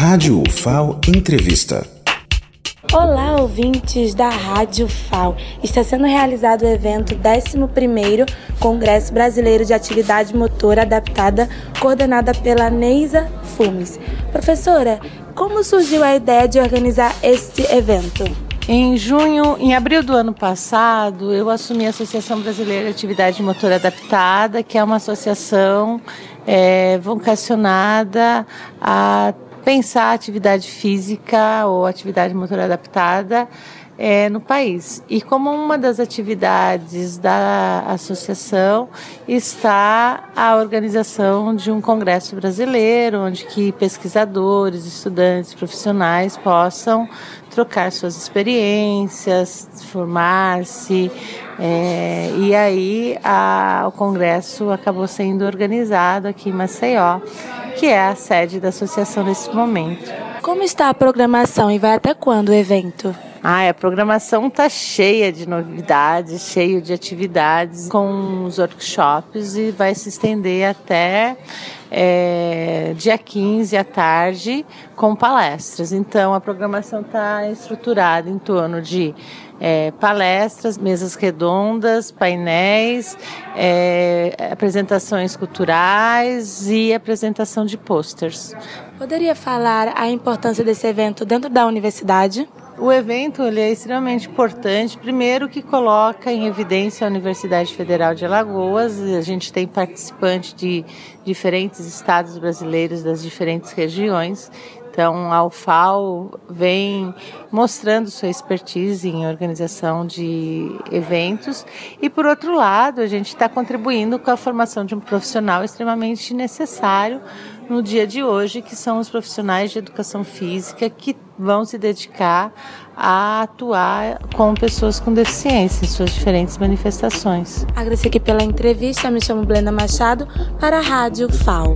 Rádio UFAO Entrevista. Olá, ouvintes da Rádio FAO. Está sendo realizado o evento 11º Congresso Brasileiro de Atividade Motora Adaptada, coordenada pela Neisa Fumes. Professora, como surgiu a ideia de organizar este evento? Em junho, em abril do ano passado, eu assumi a Associação Brasileira de Atividade Motora Adaptada, que é uma associação é, vocacionada a pensar atividade física ou atividade motora adaptada é, no país. E como uma das atividades da associação está a organização de um congresso brasileiro, onde que pesquisadores, estudantes, profissionais possam trocar suas experiências, formar-se. É, e aí a, o congresso acabou sendo organizado aqui em Maceió que é a sede da associação nesse momento. Como está a programação e vai até quando o evento? Ah, a programação está cheia de novidades, cheio de atividades com os workshops e vai se estender até é, dia 15 à tarde com palestras. Então a programação está estruturada em torno de é, palestras, mesas redondas, painéis, é, apresentações culturais e apresentação de posters. Poderia falar a importância desse evento dentro da universidade? O evento ele é extremamente importante, primeiro que coloca em evidência a Universidade Federal de Alagoas, a gente tem participantes de diferentes estados brasileiros das diferentes regiões, então, a UFAO vem mostrando sua expertise em organização de eventos. E, por outro lado, a gente está contribuindo com a formação de um profissional extremamente necessário no dia de hoje, que são os profissionais de educação física que vão se dedicar a atuar com pessoas com deficiência em suas diferentes manifestações. Agradeço aqui pela entrevista, me chamo Blenda Machado para a Rádio FAO.